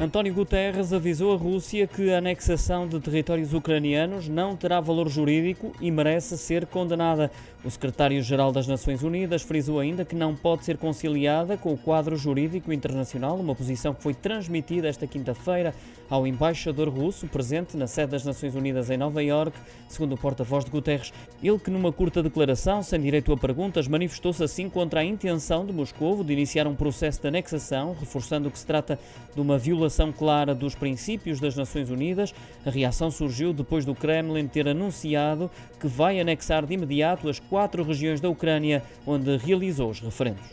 António Guterres avisou a Rússia que a anexação de territórios ucranianos não terá valor jurídico e merece ser condenada. O secretário-geral das Nações Unidas frisou ainda que não pode ser conciliada com o quadro jurídico internacional, uma posição que foi transmitida esta quinta-feira ao embaixador russo presente na sede das Nações Unidas em Nova Iorque, segundo o porta-voz de Guterres. Ele que numa curta declaração, sem direito a perguntas, manifestou-se assim contra a intenção de Moscou de iniciar um processo de anexação, reforçando que se trata de uma violação clara dos princípios das Nações Unidas. A reação surgiu depois do Kremlin ter anunciado que vai anexar de imediato as quatro regiões da Ucrânia onde realizou os referendos.